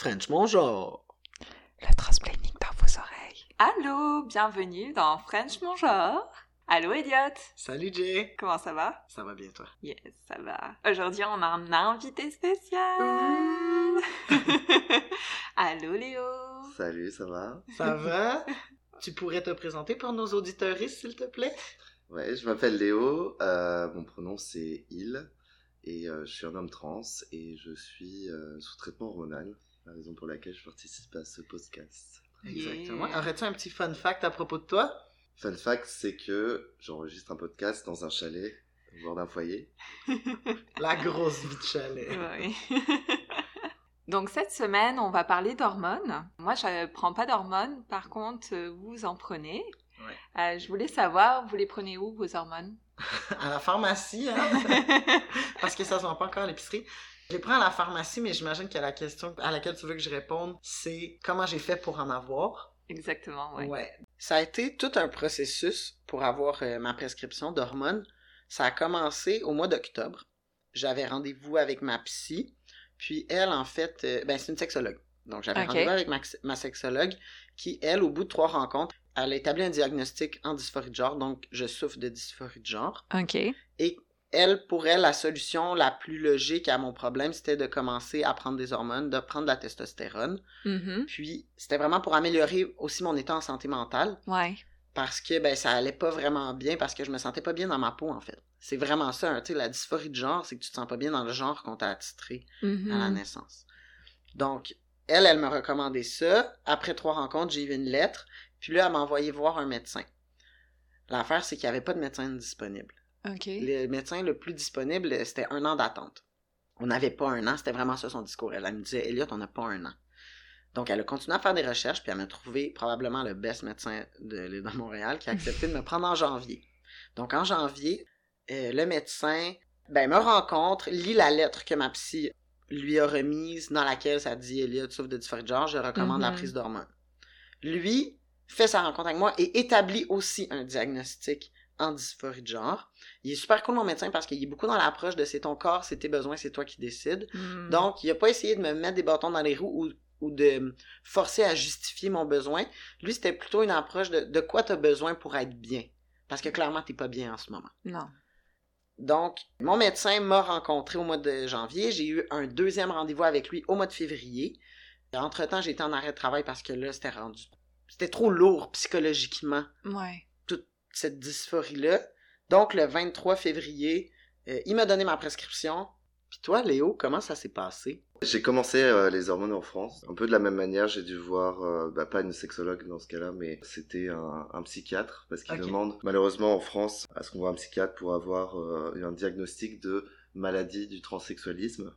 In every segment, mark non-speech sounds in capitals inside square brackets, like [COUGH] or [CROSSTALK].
French bonjour. Le transplaining dans vos oreilles. Allô, bienvenue dans French Mon Genre. Allô, Elliot. Salut Jay. Comment ça va? Ça va bien toi? Yes, ça va. Aujourd'hui, on a un invité spécial. [LAUGHS] Allô, Léo. Salut, ça va? Ça va? [LAUGHS] tu pourrais te présenter pour nos auditeuristes, s'il te plaît? Ouais, je m'appelle Léo, euh, mon pronom c'est il, et euh, je suis un homme trans, et je suis euh, sous traitement hormonal, la raison pour laquelle je participe à ce podcast. Exactement. Yeah. Aurais-tu un petit fun fact à propos de toi? Fun fact, c'est que j'enregistre un podcast dans un chalet, au bord d'un foyer. [LAUGHS] La grosse vie de chalet. Oui. [LAUGHS] Donc cette semaine, on va parler d'hormones. Moi, je ne prends pas d'hormones. Par contre, vous en prenez. Ouais. Euh, je voulais savoir, vous les prenez où, vos hormones? [LAUGHS] À la pharmacie, hein? Parce que ça se vend pas encore à l'épicerie. Je les prends à la pharmacie, mais j'imagine que la question à laquelle tu veux que je réponde, c'est comment j'ai fait pour en avoir. Exactement, oui. Ouais. Ça a été tout un processus pour avoir euh, ma prescription d'hormones. Ça a commencé au mois d'octobre. J'avais rendez-vous avec ma psy. Puis elle, en fait, euh, ben, c'est une sexologue. Donc j'avais rendez-vous avec ma, ma sexologue qui, elle, au bout de trois rencontres, elle a établi un diagnostic en dysphorie de genre. Donc je souffre de dysphorie de genre. OK. Et elle, pour elle, la solution la plus logique à mon problème, c'était de commencer à prendre des hormones, de prendre de la testostérone. Mhm. Puis c'était vraiment pour améliorer aussi mon état en santé mentale Ouais. parce que ben ça allait pas vraiment bien parce que je me sentais pas bien dans ma peau en fait. C'est vraiment ça, hein, tu sais, la dysphorie de genre, c'est que tu te sens pas bien dans le genre qu'on t'a attitré à la naissance. Donc, elle, elle me recommandait ça. Après trois rencontres, j'ai eu une lettre, puis là, elle m'a envoyé voir un médecin. L'affaire, c'est qu'il n'y avait pas de médecin disponible. OK. Le médecin le plus disponible, c'était un an d'attente. On n'avait pas un an, c'était vraiment ça son discours. Elle, elle me disait, Elliot, on n'a pas un an. Donc, elle a continué à faire des recherches, puis elle m'a trouvé probablement le best médecin de l'île de Montréal qui a accepté de me prendre en janvier. Donc, en janvier, euh, le médecin ben, me rencontre, lit la lettre que ma psy lui a remise, dans laquelle ça dit Elliot souffre de dysphorie de genre, je recommande la Mhm. prise d'hormones. Lui fait sa rencontre avec moi et établit aussi un diagnostic en dysphorie de genre. Il est super cool, mon médecin, parce qu'il est beaucoup dans l'approche de c'est ton corps, c'est tes besoins, c'est toi qui décides. Mhm. Donc, il a pas essayé de me mettre des bâtons dans les roues ou, ou de forcer à justifier mon besoin. Lui, c'était plutôt une approche de, de quoi tu as besoin pour être bien. Parce que clairement, t'es pas bien en ce moment. Non. Donc, mon médecin m'a rencontré au mois de janvier. J'ai eu un deuxième rendez-vous avec lui au mois de février. Entre-temps, j'étais en arrêt de travail parce que là, c'était rendu... C'était trop lourd psychologiquement Ouais. Cette dysphorie-là. Donc, le 23 février, euh, il m'a donné ma prescription. Puis toi, Léo, comment ça s'est passé? J'ai commencé euh, les hormones en France, un peu de la même manière, j'ai dû voir, euh, bah, pas une sexologue dans ce cas-là, mais c'était un, un psychiatre, parce qu'il demande, malheureusement en France, à ce qu'on voit un psychiatre pour avoir un diagnostic de maladie du transsexualisme.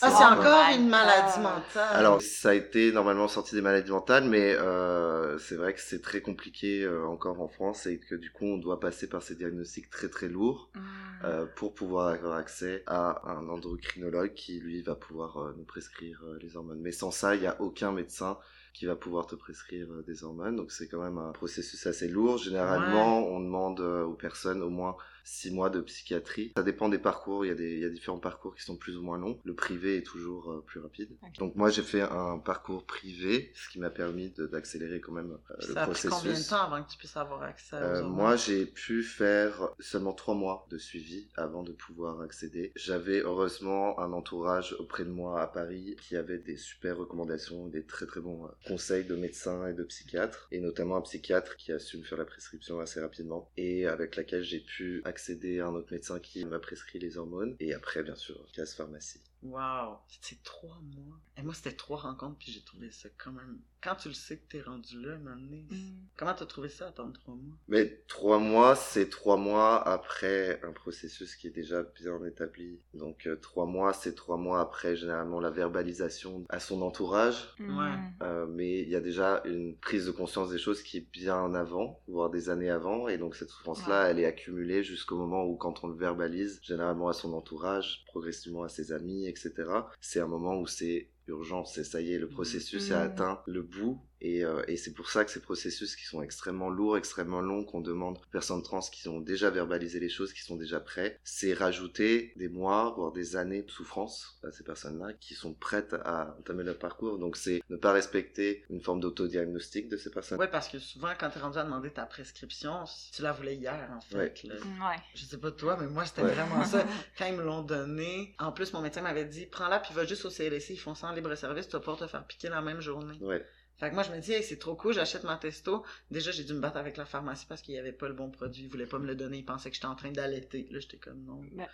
Ah, c'est encore une maladie mentale. Alors, ça a été normalement sorti des maladies mentales, mais euh, c'est vrai que c'est très compliqué euh, encore en France et que du coup, on doit passer par ces diagnostics très très lourds Mhm. euh, pour pouvoir avoir accès à un endocrinologue qui, lui, va pouvoir euh, nous prescrire euh, les hormones. Mais sans ça, il n'y a aucun médecin qui va pouvoir te prescrire euh, des hormones. Donc, c'est quand même un processus assez lourd. Généralement, on demande euh, aux personnes au moins six mois de psychiatrie. Ça dépend des parcours. Il y, a des, il y a différents parcours qui sont plus ou moins longs. Le privé est toujours euh, plus rapide. Donc, moi, j'ai fait un parcours privé, ce qui m'a permis d'accélérer quand même euh, le ça a pris processus. combien de temps avant que tu puisses avoir accès Euh, moi, j'ai pu faire seulement trois mois de suivi avant de pouvoir accéder. J'avais heureusement un entourage auprès de moi à Paris qui avait des super recommandations, des très très bons euh, conseils de médecins et de psychiatres, et notamment un psychiatre qui a su me faire la prescription assez rapidement et avec laquelle j'ai pu accéder à un autre médecin qui m'a prescrit les hormones et après, bien sûr, casse pharmacie. Wow, c'est trois mois. Et moi, c'était trois rencontres, puis j'ai trouvé ça quand même. Quand tu le sais que t'es rendu là, maintenant, Mhm. comment t'as trouvé ça attendre trois mois? Mais trois mois, c'est trois mois après un processus qui est déjà bien établi. Donc euh, trois mois, c'est trois mois après généralement la verbalisation à son entourage. Mhm. Ouais. Euh, mais il y a déjà une prise de conscience des choses qui est bien en avant, voire des années avant. Et donc cette souffrance-là, Ouais. elle est accumulée jusqu'au moment où quand on le verbalise, généralement à son entourage, progressivement à ses amis, etc. C'est un moment où c'est urgent, c'est ça y est, le processus Mhm. a atteint le bout Et, euh, et c'est pour ça que ces processus qui sont extrêmement lourds, extrêmement longs, qu'on demande aux personnes trans qui ont déjà verbalisé les choses, qui sont déjà prêts, c'est rajouter des mois, voire des années de souffrance à ces personnes-là qui sont prêtes à entamer leur parcours. Donc c'est ne pas respecter une forme d'autodiagnostic de ces personnes. Ouais, parce que souvent, quand t'es rendu à demander ta prescription, tu la voulais hier, en fait. Ouais. là. Ouais. Je sais pas toi, mais moi, c'était Ouais. vraiment ça. [LAUGHS] Quand ils me l'ont donné, en plus, mon médecin m'avait dit, prends-la, puis va juste au CLSC, ils font ça en libre-service, tu vas pouvoir te faire piquer la même journée. Ouais. Fait que moi, je me dis, hey, c'est trop cool, j'achète ma testo. Déjà, j'ai dû me battre avec la pharmacie parce qu'il y avait pas le bon produit. Ils voulaient pas me le donner. Ils pensaient que j'étais en train d'allaiter. Là, j'étais comme, non, Ben.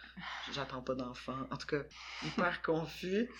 j'attends pas d'enfant. En tout cas, hyper confus.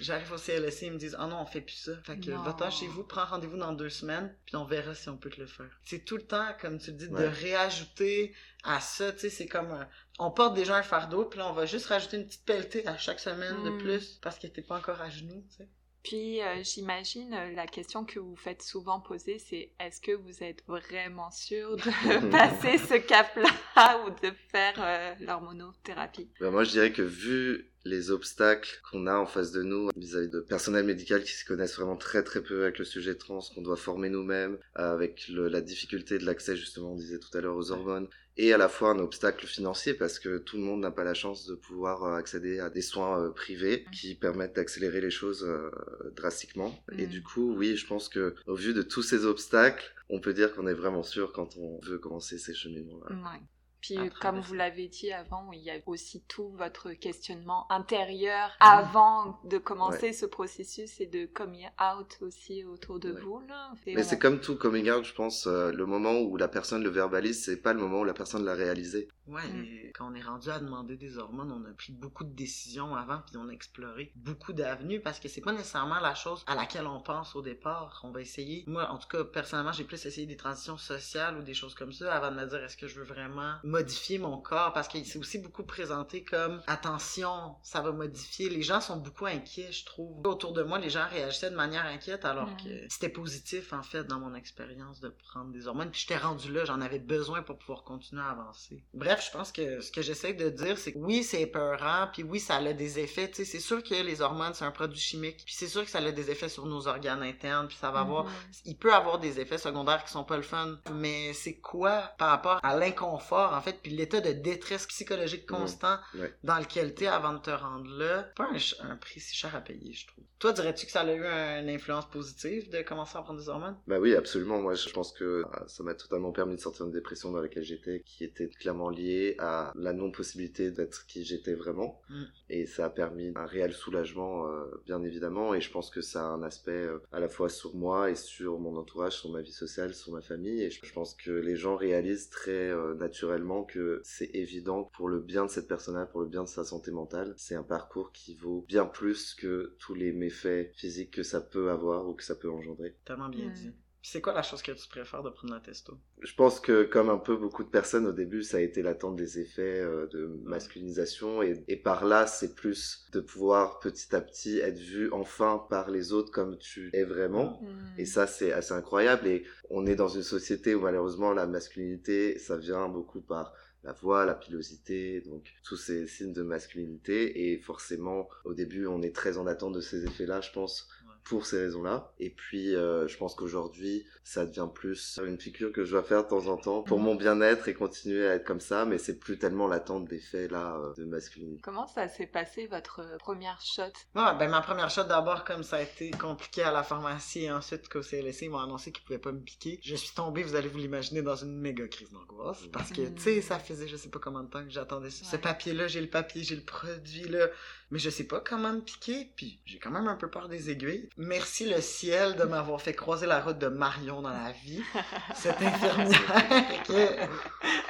J'arrive au CLSC, ils me disent, oh non, on fait plus ça. Fait que va-t'en chez vous, prends rendez-vous dans deux semaines, puis on verra si on peut te le faire. C'est tout le temps, comme tu le dis, de réajouter à ça, tu sais, c'est comme, un- on porte déjà un fardeau, puis là, on va juste rajouter une petite pelletée à chaque semaine de Mm. plus, parce que t'es pas encore à genoux, tu sais. Puis euh, j'imagine euh, la question que vous faites souvent poser, c'est est-ce que vous êtes vraiment sûr de [LAUGHS] passer ce cap-là ou de faire euh, l'hormonothérapie? Ben, moi, je dirais que vu les obstacles qu'on a en face de nous vis-à-vis de personnel médical qui se connaissent vraiment très très peu avec le sujet trans, qu'on doit former nous-mêmes, avec le- la difficulté de l'accès justement, on disait tout à l'heure, aux hormones, et à la fois un obstacle financier parce que tout le monde n'a pas la chance de pouvoir euh, accéder à des soins euh, privés qui permettent d'accélérer les choses euh, drastiquement. Et Mm. du coup, oui, je pense que au vu de tous ces obstacles, on peut dire qu'on est vraiment sûr quand on veut commencer ces cheminements-là. Ouais. Puis comme vous l'avez dit avant, il y a aussi tout votre questionnement intérieur avant de commencer ce processus et de coming out aussi autour de Ouais. vous. Là. Mais c'est comme tout coming out, je pense, euh, le moment où la personne le verbalise, c'est pas le moment où la personne l'a réalisé. Ouais, Mm. quand on est rendu à demander des hormones, on a pris beaucoup de décisions avant, puis on a exploré beaucoup d'avenues, parce que c'est pas nécessairement la chose à laquelle on pense au départ. On va essayer. Moi, en tout cas, personnellement, j'ai plus essayé des transitions sociales ou des choses comme ça avant de me dire est-ce que je veux vraiment modifier mon corps, parce que c'est aussi beaucoup présenté comme attention, ça va modifier. Les gens sont beaucoup inquiets, je trouve. Autour de moi, les gens réagissaient de manière inquiète, alors Mm. que c'était positif, en fait, dans mon expérience de prendre des hormones. Puis j'étais rendu là, j'en avais besoin pour pouvoir continuer à avancer. Bref, je pense que ce que j'essaie de dire, c'est que oui, c'est épeurant, puis oui, ça a des effets. Tu sais, c'est sûr que les hormones, c'est un produit chimique, puis c'est sûr que ça a des effets sur nos organes internes, puis ça va avoir Mhm. il peut avoir des effets secondaires qui sont pas le fun, mais c'est quoi par rapport à l'inconfort, en fait, puis l'état de détresse psychologique Mhm. constant Ouais. dans lequel t'es avant de te rendre là? Pas un prix si cher à payer, je trouve. Toi, dirais-tu que ça a eu une influence positive de commencer à prendre des hormones? Bah oui, absolument. Moi, je pense que euh, ça m'a totalement permis de sortir d'une dépression dans laquelle j'étais, qui était clairement liée à la non-possibilité d'être qui j'étais vraiment. Mm. Et ça a permis un réel soulagement, euh, bien évidemment. Et je pense que ça a un aspect euh, à la fois sur moi et sur mon entourage, sur ma vie sociale, sur ma famille. Et je, pense que les gens réalisent très euh, naturellement que c'est évident pour le bien de cette personne-là, pour le bien de sa santé mentale. C'est un parcours qui vaut bien plus que tous les méfaits physiques que ça peut avoir ou que ça peut engendrer. Tellement bien Mm. dit. C'est quoi la chose que tu préfères de prendre la testo? Je pense que comme un peu beaucoup de personnes au début, ça a été l'attente des effets euh, de masculinisation et, et par là, c'est plus de pouvoir petit à petit être vu enfin par les autres comme tu es vraiment. Mhm. Et ça, c'est assez incroyable. Et on est dans une société où malheureusement la masculinité, ça vient beaucoup par la voix, la pilosité, donc tous ces signes de masculinité. Et forcément, au début, on est très en attente de ces effets-là, je pense, pour ces raisons-là. Et puis, euh, je pense qu'aujourd'hui, ça devient plus une figure que je dois faire de temps en temps pour mon bien-être et continuer à être comme ça. Mais c'est plus tellement l'attente d'effets là euh, de masculinité. Comment ça s'est passé votre euh, première shot? Ouais, ben ma première shot d'abord, comme ça a été compliqué à la pharmacie et ensuite qu'au CLSC, ils m'ont annoncé qu'ils pouvaient pas me piquer. Je suis tombé, vous allez vous l'imaginer, dans une méga crise d'angoisse. Parce que, tu sais, ça faisait je sais pas combien de temps que j'attendais ce, ce Ouais. papier-là, j'ai le papier, j'ai le produit là. Mais je sais pas comment me piquer, puis j'ai quand même un peu peur des aiguilles. Merci le ciel de m'avoir fait croiser la route de Marion dans la vie. [LAUGHS] Cette infirmière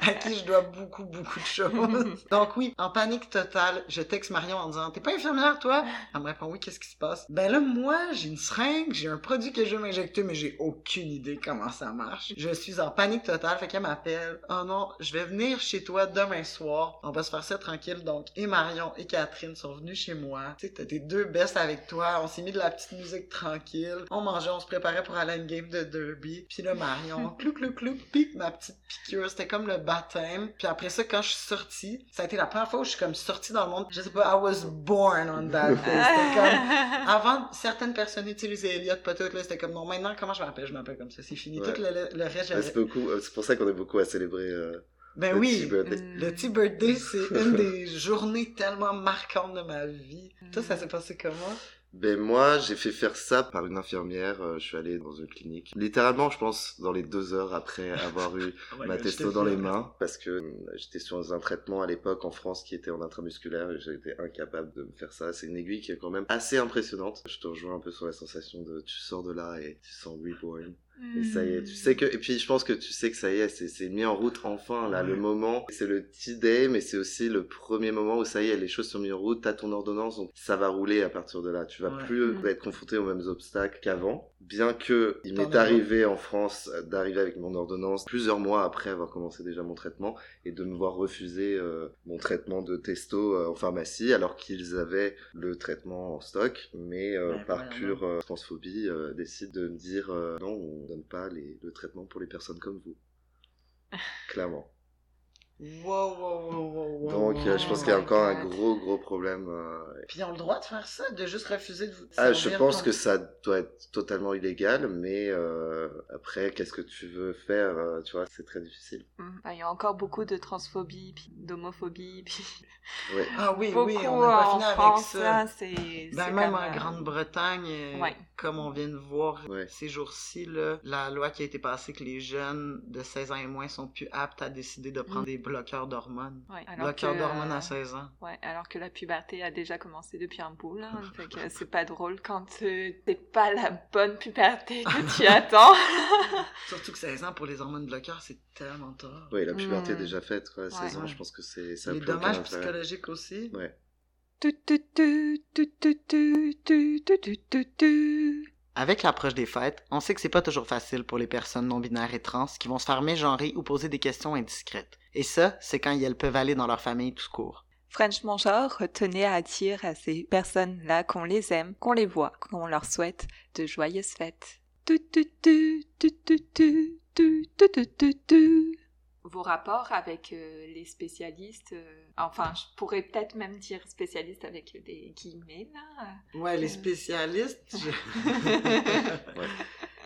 à qui je dois beaucoup, beaucoup de choses. [LAUGHS] Donc oui, en panique totale, je texte Marion en disant « T'es pas infirmière, toi? » Elle me répond « Oui, qu'est-ce qui se passe? » Ben là, moi, j'ai une seringue, j'ai un produit que je veux m'injecter, mais j'ai aucune idée comment ça marche. Je suis en panique totale, fait qu'elle m'appelle « Oh non, je vais venir chez toi demain soir. On va se faire ça tranquille. » Donc, et Marion et Catherine sont venues chez moi. Tu sais, t'as tes deux bestes avec toi. On s'est mis de la petite musique musique tranquille. On mangeait, on se préparait pour aller à une game de derby. Puis là, Marion, [LAUGHS] clou clou clou, pique ma petite piqûre. C'était comme le baptême. Puis après ça, quand je suis sortie, ça a été la première fois où je suis comme sortie dans le monde. Je sais pas, I was born on that day. C'était comme, [LAUGHS] avant, certaines personnes utilisaient Elliot, pas toutes, là, c'était comme, non, maintenant, comment je m'appelle? Je m'appelle comme ça, c'est fini. Ouais. Tout le, le- le reste, j'avais- c'est beaucoup, euh, c'est pour ça qu'on est beaucoup à célébrer euh, Ben le oui, petit birthday. Mm. le Tea Birthday, c'est une des journées tellement marquantes de ma vie. Toi, ça Mm. s'est passé comment? Ben moi, j'ai fait faire ça par une infirmière. euh, je suis allé dans une clinique. Littéralement, je pense, dans les deux heures après avoir eu [LAUGHS] ma testo dans les mains, parce que euh, j'étais sur un traitement à l'époque en France qui était en intramusculaire et j'étais incapable de me faire ça. C'est une aiguille qui est quand même assez impressionnante. Je te rejoins un peu sur la sensation de tu sors de là et tu sens reborn. Et ça y est, tu sais que, et puis je pense que tu sais que ça y est, c'est, c'est mis en route enfin, là, le moment, c'est le T-Day, mais c'est aussi le premier moment où ça y est, les choses sont mises en route, t'as ton ordonnance, donc ça va rouler à partir de là. Tu vas Ouais. plus Mm. être confronté aux mêmes obstacles qu'avant. Bien que il m'est arrivé en France euh, d'arriver avec mon ordonnance plusieurs mois après avoir commencé déjà mon traitement et de me voir refuser euh, mon traitement de testo euh, en pharmacie alors qu'ils avaient le traitement en stock, mais euh, Ouais, par voilà, pure transphobie décident de me dire non, on donne pas les, le traitement pour les personnes comme vous. [LAUGHS] Clairement. Wow, wow, wow, wow, wow. Donc euh, je pense qu'il y a encore un gros gros problème. euh, Puis ils ont le droit de faire ça, de juste refuser de vous. Ah, je pense ton- que ça doit être totalement illégal, mais euh, après, qu'est-ce que tu veux faire Tu vois, c'est très difficile. Mm. Il y a encore beaucoup de transphobie, puis d'homophobie, puis. Ah oui, beaucoup oui, on n'a pas en fini avec France, ça. là, c'est... Ben, c'est même en euh, Grande-Bretagne, Ouais. Comme on vient de voir Ouais. ces jours-ci, la loi qui a été passée que les jeunes de 16 ans et moins sont plus aptes à décider de prendre Mm. des bloqueurs d'hormones. Ouais, Bloqueurs d'hormones euh, à 16 ans. Ouais, alors que la puberté a déjà commencé depuis un bout, là. [LAUGHS] Fait que c'est pas drôle quand euh, c'est pas la bonne puberté que tu [LAUGHS] attends. [LAUGHS] Surtout que 16 ans pour les hormones bloqueurs, c'est tellement tard. Oui, la puberté est Mm. déjà faite, quoi. 16 ans, Ouais. je pense que c'est Les dommages psychologiques aussi. Ouais. Avec l'approche des fêtes, on sait que c'est pas toujours facile pour les personnes non binaires et trans qui vont se faire mégenrer ou poser des questions indiscrètes. Et ça, c'est quand elles peuvent aller dans leur famille tout court. French Genre tenait à dire à ces personnes-là qu'on les aime, qu'on les voit, qu'on leur souhaite de joyeuses fêtes vos rapports avec euh, les spécialistes, euh, enfin je pourrais peut-être même dire spécialistes avec des guillemets là. Euh, ouais, les spécialistes. [LAUGHS]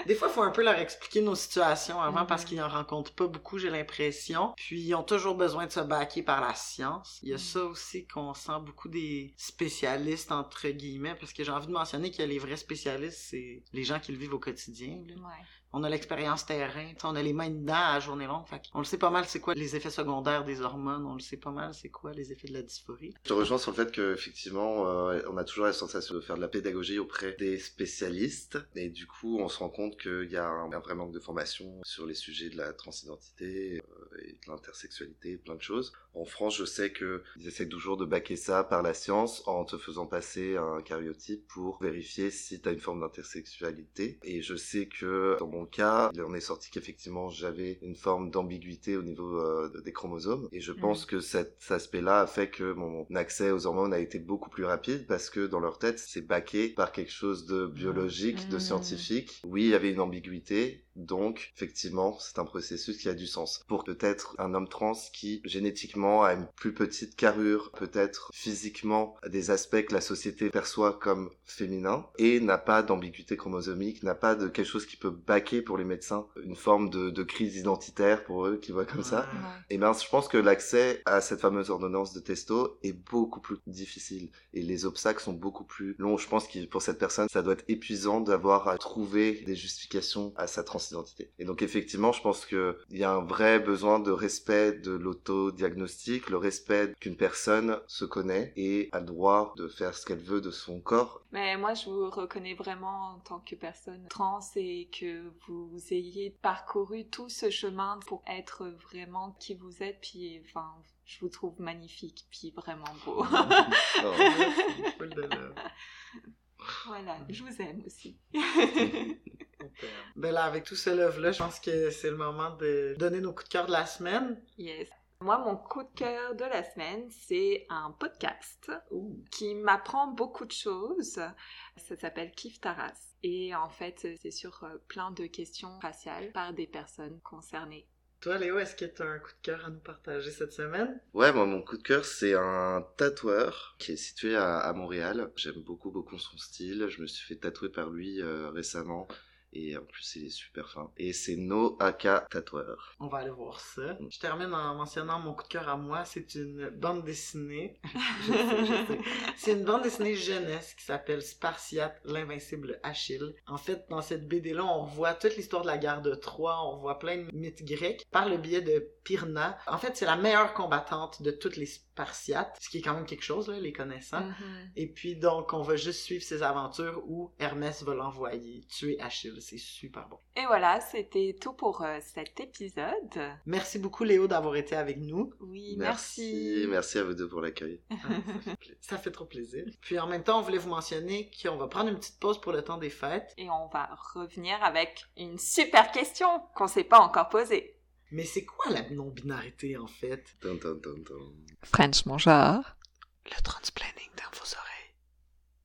Des fois, il faut un peu leur expliquer nos situations avant parce mhm. qu'ils n'en rencontrent pas beaucoup, j'ai l'impression. Puis, ils ont toujours besoin de se baquer par la science. Il y a mhm. ça aussi qu'on sent beaucoup des spécialistes, entre guillemets, parce que j'ai envie de mentionner que les vrais spécialistes, c'est les gens qui le vivent au quotidien. Là. Ouais. On a l'expérience terrain, on a les mains dedans à la journée longue. On le sait pas mal c'est quoi les effets secondaires des hormones, on le sait pas mal c'est quoi les effets de la dysphorie. Je te rejoins sur le fait qu'effectivement, euh, on a toujours la sensation de faire de la pédagogie auprès des spécialistes. Et du coup, on se rend compte qu'il y a un, un vrai manque de formation sur les sujets de la transidentité euh, et de l'intersexualité, plein de choses. En France, je sais qu'ils essaient toujours de baquer ça par la science en te faisant passer un cariotype pour vérifier si tu as une forme d'intersexualité. Et je sais que dans mon cas, il en est sorti qu'effectivement, j'avais une forme d'ambiguïté au niveau euh, des chromosomes. Et je pense que cet aspect-là a fait que mon accès aux hormones a été beaucoup plus rapide parce que dans leur tête, c'est baqué par quelque chose de biologique, de Mm. scientifique. Oui, il y avait une ambiguïté, donc effectivement, c'est un processus qui a du sens. Pour peut-être un homme trans qui génétiquement a une plus petite carrure, peut-être physiquement des aspects que la société perçoit comme féminins et n'a pas d'ambiguïté chromosomique, n'a pas de quelque chose qui peut baquer pour les médecins une forme de, de crise identitaire pour eux qui voient comme ça. Ouais. Ouais. Et ben, je pense que l'accès à cette fameuse ordonnance de testo est beaucoup plus difficile et les obstacles sont beaucoup plus longs. Je pense que pour cette personne, ça doit être épuisant d'avoir à trouver des justifications à sa transidentité. Et donc, effectivement, je pense que il y a un vrai besoin de respect de l'autodiagnostic, le respect qu'une personne se connaît et a le droit de faire ce qu'elle veut de son corps. Mais moi, je vous reconnais vraiment en tant que personne trans et que vous ayez parcouru tout ce chemin pour être vraiment qui vous êtes. Puis, enfin, je vous trouve magnifique, puis vraiment beau. Oh. Love. [LAUGHS] voilà, je vous aime aussi. [LAUGHS] Ben là, avec tout ce love-là, je pense que c'est le moment de donner nos coups de cœur de la semaine. yes. Moi, mon coup de cœur de la semaine, c'est un podcast qui m'apprend beaucoup de choses. Ça s'appelle Kif Taras. Et en fait, c'est sur euh, plein de questions raciales par des personnes concernées. Toi, Léo, est-ce que tu as un coup de cœur à nous partager cette semaine? Ouais, moi, mon coup de cœur, c'est un tatoueur qui est situé à, à Montréal. J'aime beaucoup, beaucoup son style. Je me suis fait tatouer par lui euh, récemment. Et en plus, il est super fin. Et c'est No Aka Tatoueur. On va aller voir ça. Je termine en mentionnant mon coup de cœur à moi. C'est une bande dessinée. [LAUGHS] Je sais, je sais. C'est une bande dessinée jeunesse qui s'appelle Spartiate, l'invincible Achille. En fait, dans cette BD-là, on revoit toute l'histoire de la guerre de Troie. On revoit plein de mythes grecs par le biais de Pyrna. En fait, c'est la meilleure combattante de toutes les Spartiates, ce qui est quand même quelque chose, là, les connaissant. Mhm. Et puis donc, on va juste suivre ses aventures où Hermès va l'envoyer tuer Achille. C'est super bon. Et voilà, c'était tout pour euh, cet épisode. Merci beaucoup Léo d'avoir été avec nous. Oui, Merci. merci. Merci à vous deux pour l'accueil. [LAUGHS] Ah, ça, fait pla- ça fait trop plaisir. Puis en même temps, on voulait vous mentionner qu'on va prendre une petite pause pour le temps des fêtes. Et on va revenir avec une super question qu'on s'est pas encore posée. Mais c'est quoi la non-binarité en fait? Franchement, genre. Le transplanning dans vos oreilles.